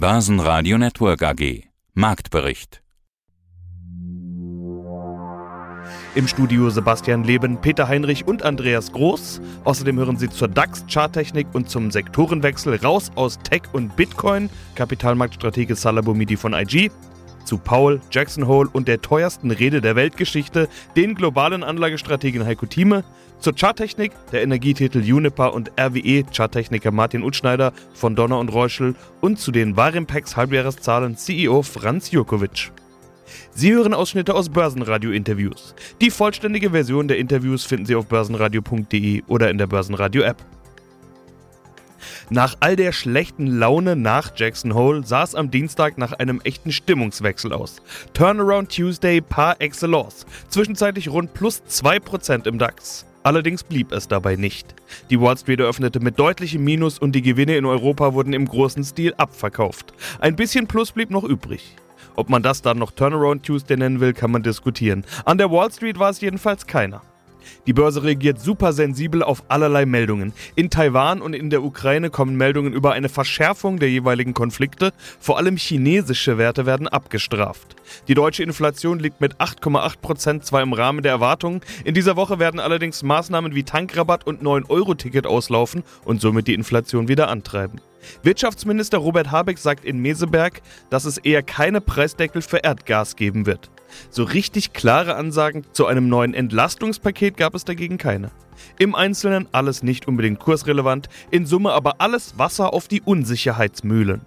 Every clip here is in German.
Börsenradio Network AG. Marktbericht. Im Studio Sebastian Leben, Peter Heinrich und Andreas Groß. Außerdem hören Sie zur DAX-Charttechnik und zum Sektorenwechsel raus aus Tech und Bitcoin, Kapitalmarktstratege Salabomidi von IG, zu Paul, Jackson Hole und der teuersten Rede der Weltgeschichte, den globalen Anlagestrategen Heiko Thieme, zur Charttechnik der Energietitel Uniper und RWE Charttechniker Martin Utschneider von Donner und Reuschel und zu den Warimpex Halbjahreszahlen CEO Franz Jurkovic. Sie hören Ausschnitte aus Börsenradio-Interviews. Die vollständige Version der Interviews finden Sie auf börsenradio.de oder in der Börsenradio-App. Nach all der schlechten Laune nach Jackson Hole sah es am Dienstag nach einem echten Stimmungswechsel aus. Turnaround Tuesday par excellence. Zwischenzeitlich rund plus 2% im DAX. Allerdings blieb es dabei nicht. Die Wall Street eröffnete mit deutlichem Minus und die Gewinne in Europa wurden im großen Stil abverkauft. Ein bisschen Plus blieb noch übrig. Ob man das dann noch Turnaround Tuesday nennen will, kann man diskutieren. An der Wall Street war es jedenfalls keiner. Die Börse reagiert super sensibel auf allerlei Meldungen. In Taiwan und in der Ukraine kommen Meldungen über eine Verschärfung der jeweiligen Konflikte. Vor allem chinesische Werte werden abgestraft. Die deutsche Inflation liegt mit 8,8 Prozent zwar im Rahmen der Erwartungen. In dieser Woche werden allerdings Maßnahmen wie Tankrabatt und 9-Euro-Ticket auslaufen und somit die Inflation wieder antreiben. Wirtschaftsminister Robert Habeck sagt in Meseberg, dass es eher keine Preisdeckel für Erdgas geben wird. So richtig klare Ansagen zu einem neuen Entlastungspaket gab es dagegen keine. Im Einzelnen alles nicht unbedingt kursrelevant, in Summe aber alles Wasser auf die Unsicherheitsmühlen.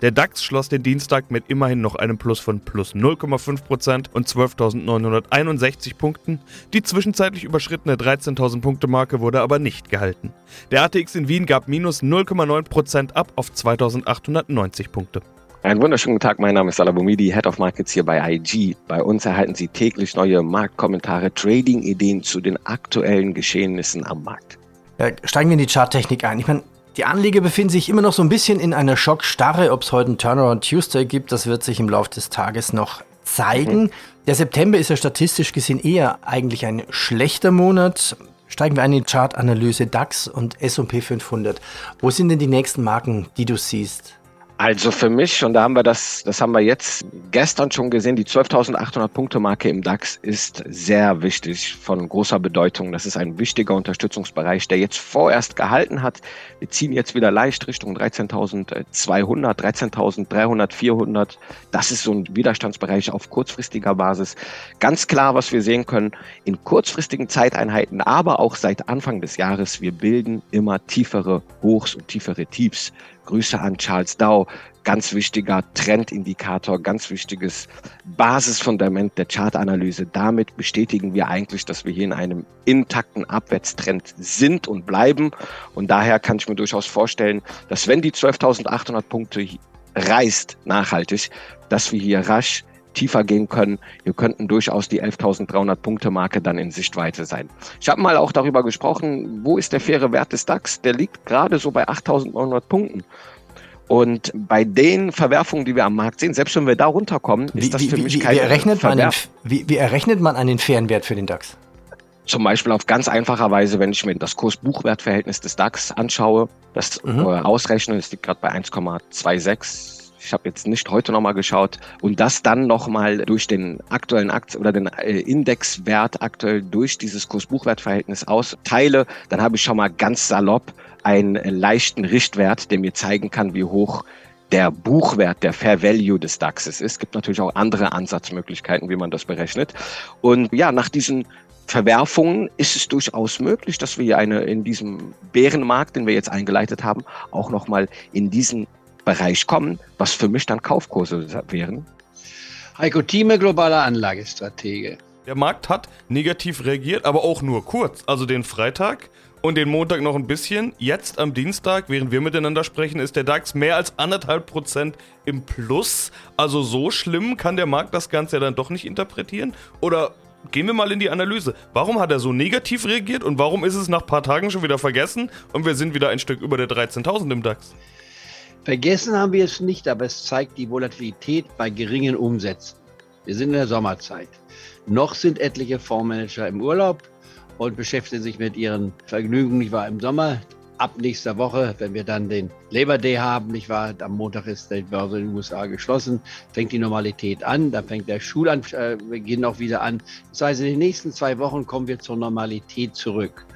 Der DAX schloss den Dienstag mit immerhin noch einem Plus von plus 0,5% und 12.961 Punkten. Die zwischenzeitlich überschrittene 13.000 Punkte Marke wurde aber nicht gehalten. Der ATX in Wien gab minus 0,9% ab auf 2.890 Punkte. Einen wunderschönen Tag, mein Name ist Salabomidi, Head of Markets hier bei IG. Bei uns erhalten Sie täglich neue Marktkommentare, Trading-Ideen zu den aktuellen Geschehnissen am Markt. Ja, steigen wir in die Charttechnik ein. Ich meine, die Anleger befinden sich immer noch so ein bisschen in einer Schockstarre. Ob es heute einen Turnaround Tuesday gibt, das wird sich im Laufe des Tages noch zeigen. Mhm. Der September ist ja statistisch gesehen eher eigentlich ein schlechter Monat. Steigen wir ein in die Chartanalyse DAX und S&P 500. Wo sind denn die nächsten Marken, die du siehst? Also für mich, und da haben wir das, das haben wir jetzt gestern schon gesehen, die 12.800 Punkte Marke im DAX ist sehr wichtig, von großer Bedeutung. Das ist ein wichtiger Unterstützungsbereich, der jetzt vorerst gehalten hat. Wir ziehen jetzt wieder leicht Richtung 13.200, 13.300, 400. Das ist so ein Widerstandsbereich auf kurzfristiger Basis. Ganz klar, was wir sehen können, in kurzfristigen Zeiteinheiten, aber auch seit Anfang des Jahres, wir bilden immer tiefere Hochs und tiefere Tiefs. Grüße an Charles Dow. Ganz wichtiger Trendindikator, ganz wichtiges Basisfundament der Chartanalyse. Damit bestätigen wir eigentlich, dass wir hier in einem intakten Abwärtstrend sind und bleiben. Und daher kann ich mir durchaus vorstellen, dass wenn die 12.800 Punkte reißt nachhaltig, dass wir hier rasch tiefer gehen können. Wir könnten durchaus die 11.300 Punkte Marke dann in Sichtweite sein. Ich habe mal auch darüber gesprochen, wo ist der faire Wert des DAX? Der liegt gerade so bei 8.900 Punkten. Und bei den Verwerfungen, die wir am Markt sehen, selbst wenn wir da runterkommen, ist wie, das für wie, mich wie, keine wie errechnet, man den, wie, wie errechnet man einen fairen Wert für den DAX? Zum Beispiel auf ganz einfacher Weise, wenn ich mir das Kurs-Buchwert-Verhältnis des DAX anschaue, das mhm. äh, ausrechne, das liegt gerade bei 1,26 ich habe jetzt nicht heute nochmal geschaut und das dann nochmal durch den aktuellen Akt oder den äh, Indexwert aktuell durch dieses Kurs-Buchwert-Verhältnis austeile, dann habe ich schon mal ganz salopp einen leichten Richtwert, der mir zeigen kann, wie hoch der Buchwert, der Fair Value des DAXes ist. Es gibt natürlich auch andere Ansatzmöglichkeiten, wie man das berechnet. Und ja, nach diesen Verwerfungen ist es durchaus möglich, dass wir eine in diesem Bärenmarkt, den wir jetzt eingeleitet haben, auch nochmal in diesen Bereich kommen, was für mich dann Kaufkurse wären. Heiko Thieme, globaler Anlagestratege. Der Markt hat negativ reagiert, aber auch nur kurz. Also den Freitag und den Montag noch ein bisschen. Jetzt am Dienstag, während wir miteinander sprechen, ist der DAX mehr als anderthalb Prozent im Plus. Also so schlimm kann der Markt das Ganze ja dann doch nicht interpretieren. Oder gehen wir mal in die Analyse. Warum hat er so negativ reagiert und warum ist es nach ein paar Tagen schon wieder vergessen und wir sind wieder ein Stück über der 13.000 im DAX? Vergessen haben wir es nicht, aber es zeigt die Volatilität bei geringen Umsätzen. Wir sind in der Sommerzeit. Noch sind etliche Fondsmanager im Urlaub und beschäftigen sich mit ihren Vergnügungen, nicht wahr, im Sommer. ab nächster Woche, wenn wir dann den Labor Day haben, nicht wahr? Am Montag ist die Börse in den USA geschlossen, fängt die Normalität an, dann fängt der Schulbeginn auch wieder an. Das heißt, in den nächsten zwei Wochen kommen wir zur Normalität zurück.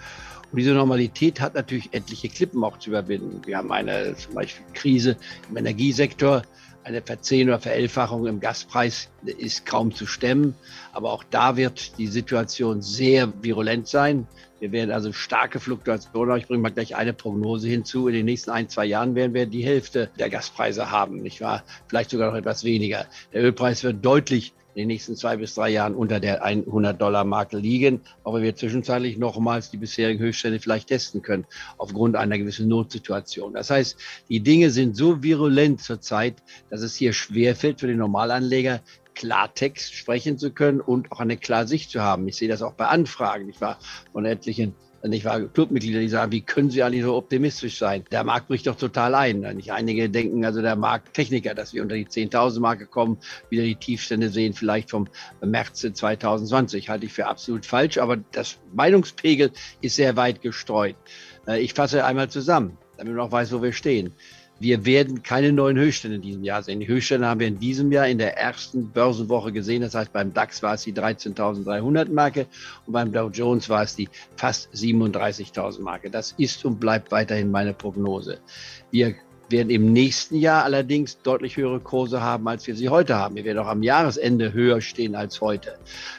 Und diese Normalität hat natürlich etliche Klippen auch zu überwinden. Wir haben eine zum Beispiel Krise im Energiesektor, eine Verzehn- oder Verelfachung im Gaspreis ist kaum zu stemmen. Aber auch da wird die Situation sehr virulent sein. Wir werden also starke Fluktuationen. Ich bringe mal gleich eine Prognose hinzu. In den nächsten ein, zwei Jahren werden wir die Hälfte der Gaspreise haben, nicht wahr? Vielleicht sogar noch etwas weniger. Der Ölpreis wird deutlich in den nächsten zwei bis drei Jahren unter der 100-Dollar-Marke liegen, wenn wir zwischenzeitlich nochmals die bisherigen Höchststände vielleicht testen können, aufgrund einer gewissen Notsituation. Das heißt, die Dinge sind so virulent zurzeit, dass es hier schwerfällt für den Normalanleger, Klartext sprechen zu können und auch eine klare Sicht zu haben. Ich sehe das auch bei Anfragen. Ich war von etlichen ich war Clubmitglieder, die sagen, wie können Sie eigentlich so optimistisch sein? Der Markt bricht doch total ein. Nicht einige denken, also der Markttechniker, dass wir unter die 10.000 Marke kommen, wieder die Tiefstände sehen, vielleicht vom März 2020. Halte ich für absolut falsch, aber das Meinungspegel ist sehr weit gestreut. Äh, ich fasse einmal zusammen, damit man auch weiß, wo wir stehen. Wir werden keine neuen Höchststände in diesem Jahr sehen. Die Höchststände haben wir in diesem Jahr in der ersten Börsenwoche gesehen. Das heißt, beim DAX war es die 13.300 Marke und beim Dow Jones war es die fast 37.000 Marke. Das ist und bleibt weiterhin meine Prognose. Wir werden im nächsten Jahr allerdings deutlich höhere Kurse haben, als wir sie heute haben. Wir werden auch am Jahresende höher stehen als heute.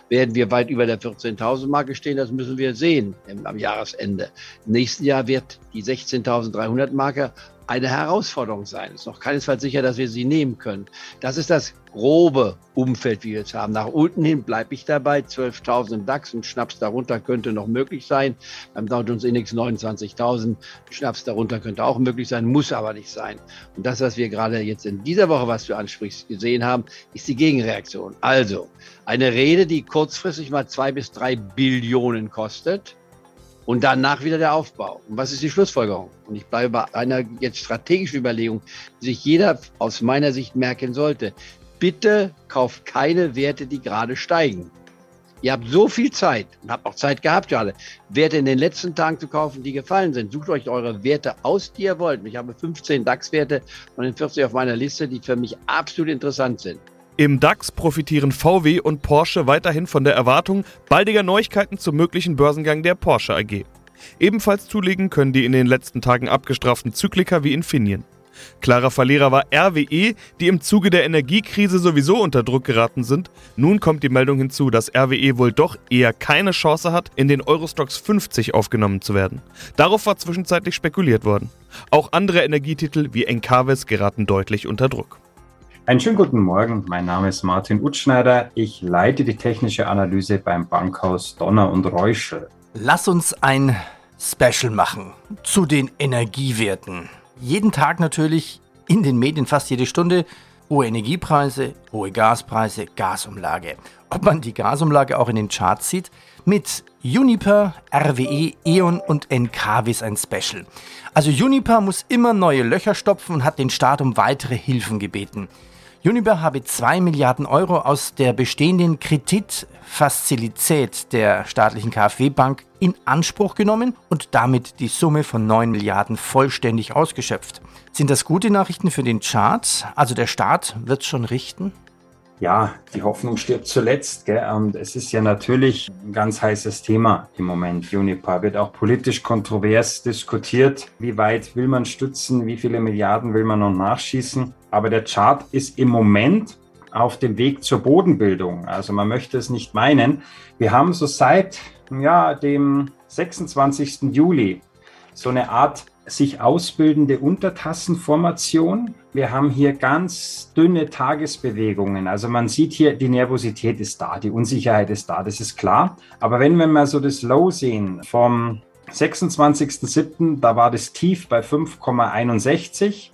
Werden wir weit über der 14.000 Marke stehen, das müssen wir sehen am Jahresende. Nächsten Jahr wird die 16.300 Marke eine Herausforderung sein. Es ist noch keinesfalls sicher, dass wir sie nehmen können. Das ist das grobe Umfeld, wie wir es haben. Nach unten hin bleibe ich dabei. 12.000 im DAX und Schnaps darunter könnte noch möglich sein. Beim Dow Jones Index 29.000. Schnaps darunter könnte auch möglich sein, muss aber nicht sein. Und das, was wir gerade jetzt in dieser Woche, was du ansprichst, gesehen haben, ist die Gegenreaktion. Also eine Rede, die kurzfristig mal zwei bis drei Billionen kostet und danach wieder der Aufbau. Und was ist die Schlussfolgerung? Und ich bleibe bei einer jetzt strategischen Überlegung, die sich jeder aus meiner Sicht merken sollte. Bitte kauft keine Werte, die gerade steigen. Ihr habt so viel Zeit und habt auch Zeit gehabt, alle, Werte in den letzten Tagen zu kaufen, die gefallen sind. Sucht euch eure Werte aus, die ihr wollt. Ich habe 15 DAX-Werte von den 40 auf meiner Liste, die für mich absolut interessant sind. Im DAX profitieren VW und Porsche weiterhin von der Erwartung baldiger Neuigkeiten zum möglichen Börsengang der Porsche AG. Ebenfalls zulegen können die in den letzten Tagen abgestraften Zykliker wie Infineon. Klarer Verlierer war RWE, die im Zuge der Energiekrise sowieso unter Druck geraten sind. Nun kommt die Meldung hinzu, dass RWE wohl doch eher keine Chance hat, in den Eurostox 50 aufgenommen zu werden. Darauf war zwischenzeitlich spekuliert worden. Auch andere Energietitel wie Encavis geraten deutlich unter Druck. Einen schönen guten Morgen. Mein Name ist Martin Utschneider. Ich leite die technische Analyse beim Bankhaus Donner und Reuschel. Lass uns ein Special machen zu den Energiewerten. Jeden Tag natürlich in den Medien fast jede Stunde hohe Energiepreise, hohe Gaspreise, Gasumlage. Ob man die Gasumlage auch in den Charts sieht, mit Uniper, RWE, E.ON und Encavis ein Special. Also Uniper muss immer neue Löcher stopfen und hat den Staat um weitere Hilfen gebeten. Uniper habe 2 Milliarden Euro aus der bestehenden Kreditfazilität der staatlichen KfW-Bank in Anspruch genommen und damit die Summe von 9 Milliarden vollständig ausgeschöpft. Sind das gute Nachrichten für den Chart? Also der Staat wird schon richten? ja, die Hoffnung stirbt zuletzt. Gell? Und es ist ja natürlich ein ganz heißes Thema im Moment. Unipa wird auch politisch kontrovers diskutiert. Wie weit will man stützen? Wie viele Milliarden will man noch nachschießen? Aber der Chart ist im Moment auf dem Weg zur Bodenbildung. Also man möchte es nicht meinen. Wir haben so seit ja, dem 26. Juli so eine Art sich ausbildende Untertassenformation. Wir haben hier ganz dünne Tagesbewegungen. Also man sieht hier, die Nervosität ist da, die Unsicherheit ist da, das ist klar. Aber wenn wir mal so das Low sehen vom 26.07., da war das Tief bei 5,61.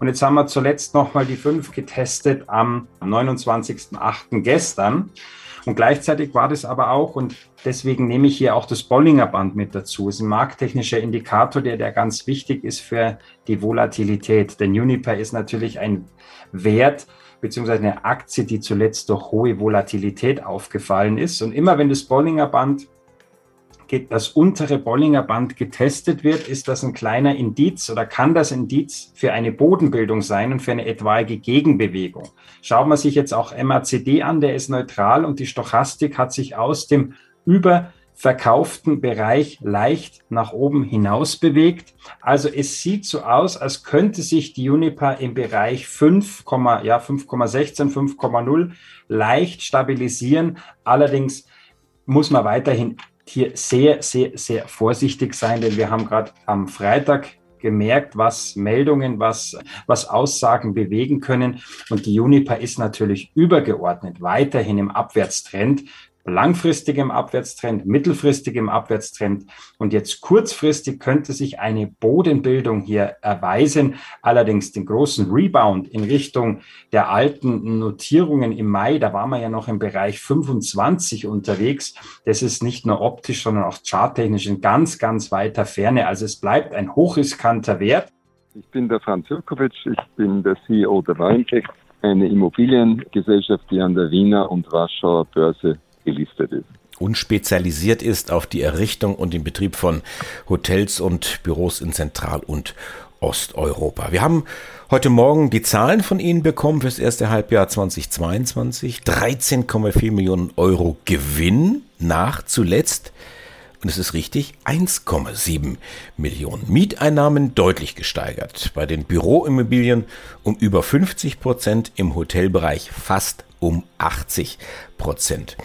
Und jetzt haben wir zuletzt nochmal die 5 getestet am 29.08. gestern. Und gleichzeitig war das aber auch, und deswegen nehme ich hier auch das Bollinger Band mit dazu, es ist ein markttechnischer Indikator, der, der ganz wichtig ist für die Volatilität. Denn Uniper ist natürlich ein Wert, beziehungsweise eine Aktie, die zuletzt durch hohe Volatilität aufgefallen ist. Und immer wenn das Bollinger Band das untere Bollinger Band getestet wird, ist das ein kleiner Indiz oder kann das Indiz für eine Bodenbildung sein und für eine etwaige Gegenbewegung. Schaut man sich jetzt auch MACD an, der ist neutral und die Stochastik hat sich aus dem über verkauften Bereich leicht nach oben hinaus bewegt. Also es sieht so aus, als könnte sich die Uniper im Bereich 5, ja 5,16, 5,0 leicht stabilisieren. Allerdings muss man weiterhin hier sehr, sehr, sehr vorsichtig sein, denn wir haben gerade am Freitag gemerkt, was Meldungen, was, was Aussagen bewegen können. Und die Uniper ist natürlich übergeordnet weiterhin im Abwärtstrend langfristigem Abwärtstrend, mittelfristigem Abwärtstrend und jetzt kurzfristig könnte sich eine Bodenbildung hier erweisen. Allerdings den großen Rebound in Richtung der alten Notierungen im Mai, da waren wir ja noch im Bereich 25 unterwegs. Das ist nicht nur optisch, sondern auch charttechnisch in ganz, ganz weiter Ferne. Also es bleibt ein hochriskanter Wert. Ich bin der Franz Jurkovic, ich bin der CEO der Weinkeck, eine Immobiliengesellschaft, die an der Wiener und Warschauer Börse gelistet ist. Und spezialisiert ist auf die Errichtung und den Betrieb von Hotels und Büros in Zentral- und Osteuropa. Wir haben heute Morgen die Zahlen von Ihnen bekommen fürs erste Halbjahr 2022. 13,4 Millionen Euro Gewinn nach zuletzt. Und es ist richtig, 1,7 Millionen. Mieteinnahmen deutlich gesteigert. Bei den Büroimmobilien um über 50 Prozent, im Hotelbereich fast um 80 Prozent.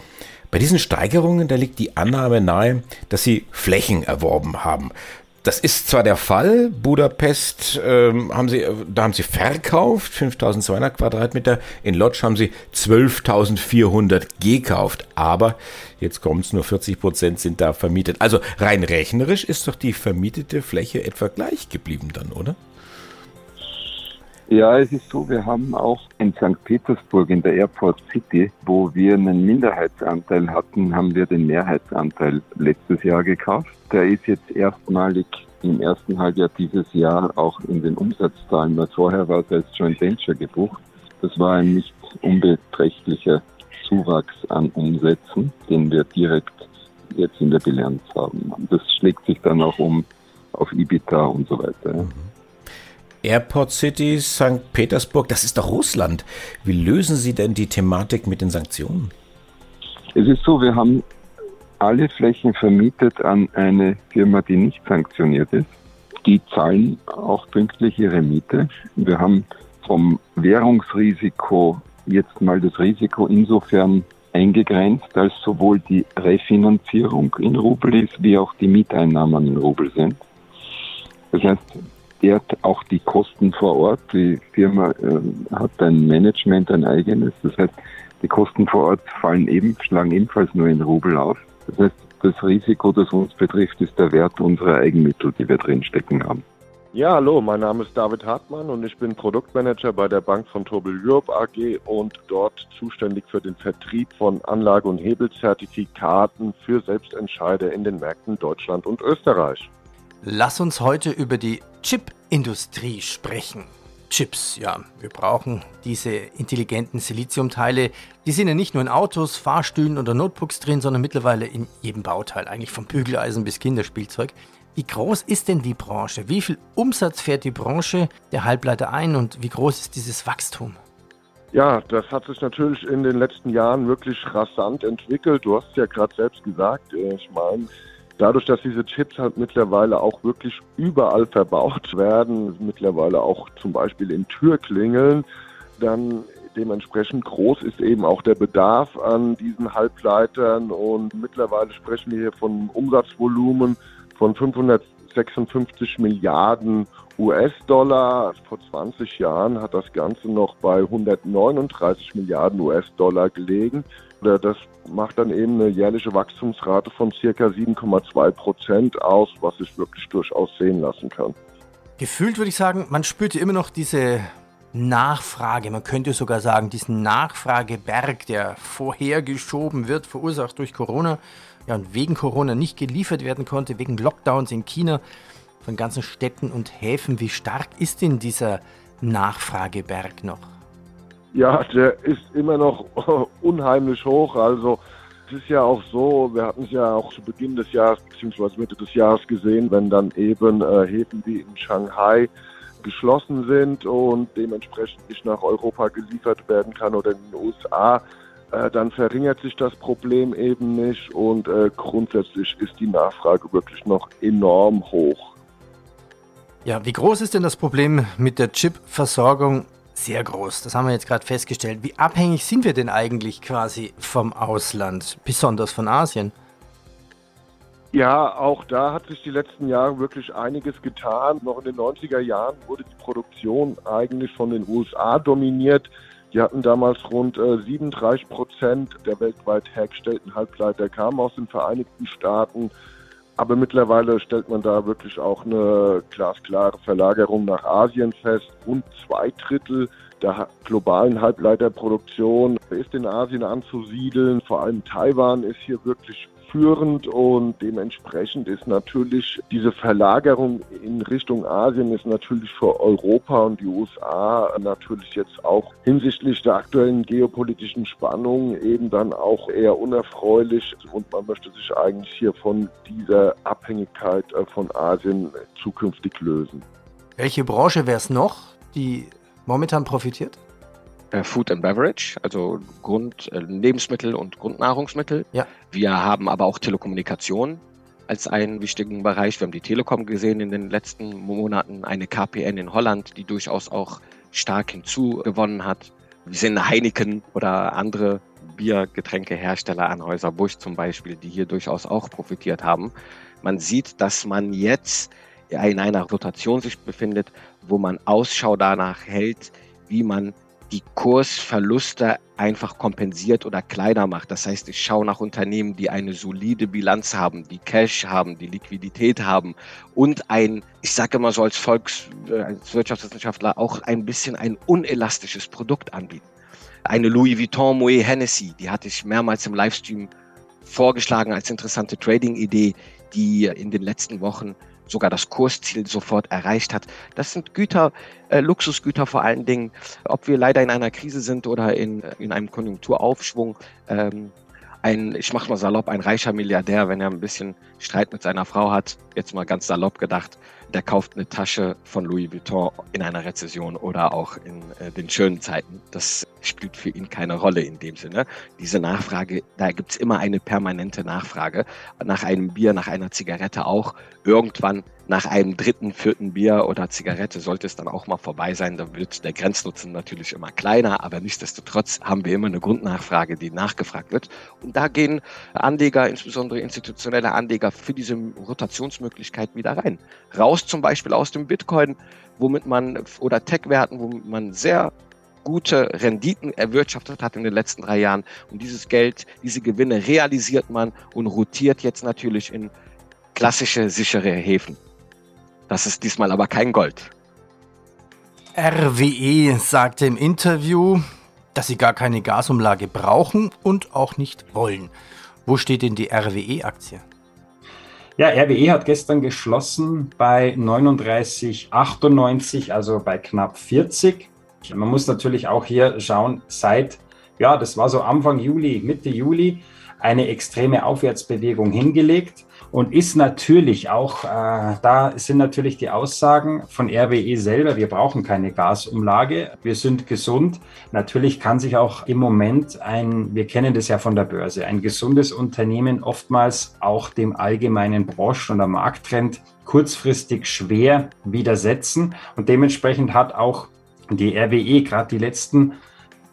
Bei diesen Steigerungen, da liegt die Annahme nahe, dass sie Flächen erworben haben. Das ist zwar der Fall, Budapest ähm, haben sie, da haben sie verkauft, 5200 Quadratmeter, in Lodz haben sie 12.400 gekauft, aber jetzt kommt es, nur 40 Prozent sind da vermietet. Also rein rechnerisch ist doch die vermietete Fläche etwa gleich geblieben dann, oder? Ja, es ist so, wir haben auch in St. Petersburg in der Airport City, wo wir einen Minderheitsanteil hatten, haben wir den Mehrheitsanteil letztes Jahr gekauft. Der ist jetzt erstmalig im ersten Halbjahr dieses Jahr auch in den Umsatzzahlen, weil vorher war es als Joint Venture gebucht. Das war ein nicht unbeträchtlicher Zuwachs an Umsätzen, den wir direkt jetzt in der Bilanz haben. Das schlägt sich dann auch um auf EBITDA und so weiter. Mhm. Airport City, St. Petersburg, das ist doch Russland. Wie lösen Sie denn die Thematik mit den Sanktionen? Es ist so, wir haben alle Flächen vermietet an eine Firma, die nicht sanktioniert ist. Die zahlen auch pünktlich ihre Miete. Wir haben vom Währungsrisiko jetzt mal das Risiko insofern eingegrenzt, als sowohl die Refinanzierung in Rubel ist, wie auch die Mieteinnahmen in Rubel sind. Das heißt, der auch die Kosten vor Ort. Die Firma äh, hat ein Management, ein eigenes. Das heißt, die Kosten vor Ort fallen eben, schlagen ebenfalls nur in Rubel auf. Das heißt, das Risiko, das uns betrifft, ist der Wert unserer Eigenmittel, die wir drinstecken haben. Ja, hallo, mein Name ist David Hartmann und ich bin Produktmanager bei der Bank von Tobel Europe AG und dort zuständig für den Vertrieb von Anlage- und Hebelzertifikaten für Selbstentscheider in den Märkten Deutschland und Österreich. Lass uns heute über die Chip-Industrie sprechen. Chips, ja, wir brauchen diese intelligenten Siliziumteile. Die sind ja nicht nur in Autos, Fahrstühlen oder Notebooks drin, sondern mittlerweile in jedem Bauteil, eigentlich vom Bügeleisen bis Kinderspielzeug. Wie groß ist denn die Branche? Wie viel Umsatz fährt die Branche der Halbleiter ein und wie groß ist dieses Wachstum? Ja, das hat sich natürlich in den letzten Jahren wirklich rasant entwickelt. Du hast ja gerade selbst gesagt, äh, ich meine, dadurch, dass diese Chips halt mittlerweile auch wirklich überall verbaut werden, mittlerweile auch zum Beispiel in Türklingeln, dann dementsprechend groß ist eben auch der Bedarf an diesen Halbleitern und mittlerweile sprechen wir hier von Umsatzvolumen von 556 Milliarden US-Dollar. Vor 20 Jahren hat das Ganze noch bei 139 Milliarden US-Dollar gelegen. Das macht dann eben eine jährliche Wachstumsrate von circa 7,2 Prozent aus, was sich wirklich durchaus sehen lassen kann. Gefühlt würde ich sagen, man spürt ja immer noch diese Nachfrage, man könnte sogar sagen, diesen Nachfrageberg, der vorhergeschoben wird, verursacht durch Corona, ja, und wegen Corona nicht geliefert werden konnte, wegen Lockdowns in China von ganzen Städten und Häfen. Wie stark ist denn dieser Nachfrageberg noch? Ja, der ist immer noch unheimlich hoch. Also Es ist ja auch so, wir hatten es ja auch zu Beginn des Jahres bzw. Mitte des Jahres gesehen, wenn dann eben äh, Häfen wie in Shanghai geschlossen sind und dementsprechend nicht nach Europa geliefert werden kann oder in den USA, äh, dann verringert sich das Problem eben nicht und äh, grundsätzlich ist die Nachfrage wirklich noch enorm hoch. Ja, wie groß ist denn das Problem mit der Chip-Versorgung? Sehr groß, das haben wir jetzt gerade festgestellt. Wie abhängig sind wir denn eigentlich quasi vom Ausland, besonders von Asien? Ja, auch da hat sich die letzten Jahre wirklich einiges getan. Noch in den 90er Jahren wurde die Produktion eigentlich von den USA dominiert. Die hatten damals rund äh, 37 Prozent der weltweit hergestellten Halbleiter kamen aus den Vereinigten Staaten. Aber mittlerweile stellt man da wirklich auch eine glasklare Verlagerung nach Asien fest. Rund zwei Drittel der globalen Halbleiterproduktion ist in Asien anzusiedeln. Vor allem Taiwan ist hier wirklich führend und dementsprechend ist natürlich diese Verlagerung in Richtung Asien ist natürlich für Europa und die USA natürlich jetzt auch hinsichtlich der aktuellen geopolitischen Spannungen eben dann auch eher unerfreulich und man möchte sich eigentlich hier von dieser Abhängigkeit äh, von Asien zukünftig lösen. Welche Branche wäre es noch, die momentan profitiert? Äh, Food and Beverage, also Grund, äh, Lebensmittel und Grundnahrungsmittel. Ja. Wir haben aber auch Telekommunikation als einen wichtigen Bereich. Wir haben die Telekom gesehen in den letzten Monaten, eine KPN in Holland, die durchaus auch stark hinzugewonnen hat. Wir sehen Heineken oder andere Biergetränkehersteller, Anhäuser Busch zum Beispiel, die hier durchaus auch profitiert haben. Man sieht, dass man jetzt in einer Rotation sich befindet, wo man Ausschau danach hält, wie man die Kursverluste einfach kompensiert oder kleiner macht. Das heißt, ich schaue nach Unternehmen, die eine solide Bilanz haben, die Cash haben, die Liquidität haben und ein, ich sage immer so als Volks-, äh, auch ein bisschen ein unelastisches Produkt anbieten. Eine Louis Vuitton Moet Hennessy, die hatte ich mehrmals im Livestream vorgeschlagen als interessante Trading-Idee, die in den letzten Wochen sogar das Kursziel sofort erreicht hat. Das sind Güter, äh, Luxusgüter vor allen Dingen, ob wir leider in einer Krise sind oder in, in einem Konjunkturaufschwung. Ähm, ein, ich mach mal salopp, ein reicher Milliardär, wenn er ein bisschen Streit mit seiner Frau hat, jetzt mal ganz salopp gedacht, der kauft eine Tasche von Louis Vuitton in einer Rezession oder auch in äh, den schönen Zeiten. Das spielt für ihn keine Rolle in dem Sinne. Diese Nachfrage, da gibt's immer eine permanente Nachfrage. Nach einem Bier, nach einer Zigarette auch. Irgendwann nach einem dritten, vierten Bier oder Zigarette sollte es dann auch mal vorbei sein. Da wird der Grenznutzen natürlich immer kleiner, aber nichtsdestotrotz haben wir immer eine Grundnachfrage, die nachgefragt wird. Und da gehen Anleger, insbesondere institutionelle Anleger, für diese Rotationsmöglichkeit wieder rein. Raus zum Beispiel aus dem Bitcoin, womit man, oder Tech-Werten, womit man sehr gute Renditen erwirtschaftet hat in den letzten drei Jahren. Und dieses Geld, diese Gewinne realisiert man und rotiert jetzt natürlich in klassische sichere Häfen. Das ist diesmal aber kein Gold. RWE sagte im Interview, dass sie gar keine Gasumlage brauchen und auch nicht wollen. Wo steht denn die RWE-Aktie? Ja, RWE hat gestern geschlossen bei 39,98, also bei knapp 40. Man muss natürlich auch hier schauen, seit, ja, das war so Anfang Juli, Mitte Juli, eine extreme Aufwärtsbewegung hingelegt und ist natürlich auch, äh, da sind natürlich die Aussagen von RWE selber, wir brauchen keine Gasumlage, wir sind gesund. Natürlich kann sich auch im Moment ein, wir kennen das ja von der Börse, ein gesundes Unternehmen oftmals auch dem allgemeinen Branchen- oder Markttrend kurzfristig schwer widersetzen. Und dementsprechend hat auch die RWE gerade die letzten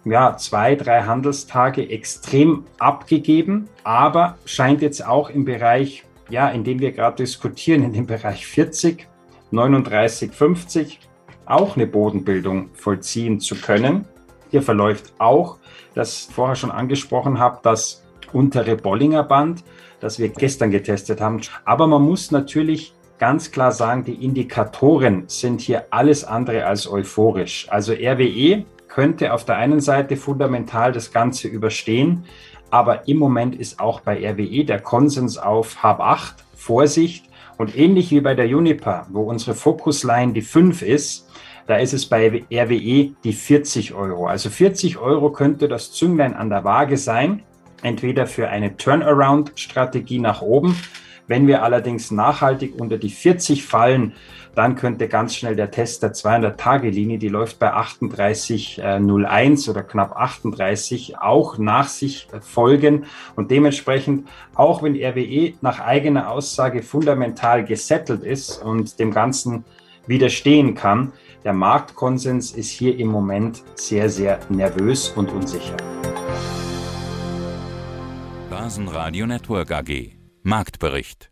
ja, zwei, drei Handelstage extrem abgegeben, aber scheint jetzt auch im Bereich ja, in dem wir gerade diskutieren, in dem Bereich 40, 39, 50 auch eine Bodenbildung vollziehen zu können. Hier verläuft auch, das vorher schon angesprochen habe, das untere Bollinger Band, das wir gestern getestet haben. Aber man muss natürlich ganz klar sagen, die Indikatoren sind hier alles andere als euphorisch. Also RWE könnte auf der einen Seite fundamental das Ganze überstehen, aber im Moment ist auch bei RWE der Konsens auf Hab 8, Vorsicht. Und ähnlich wie bei der Juniper, wo unsere Fokusline die 5 ist, da ist es bei RWE die 40 Euro. Also 40 Euro könnte das Zünglein an der Waage sein. entweder für eine Turnaround-Strategie nach oben. Wenn wir allerdings nachhaltig unter die 40 fallen, dann könnte ganz schnell der Test der 200-Tage-Linie, die läuft bei 38,01 oder knapp 38, auch nach sich folgen. Und dementsprechend, auch wenn RWE nach eigener Aussage fundamental gesettelt ist und dem Ganzen widerstehen kann, der Marktkonsens ist hier im Moment sehr, sehr nervös und unsicher. Basen Radio Network AG Marktbericht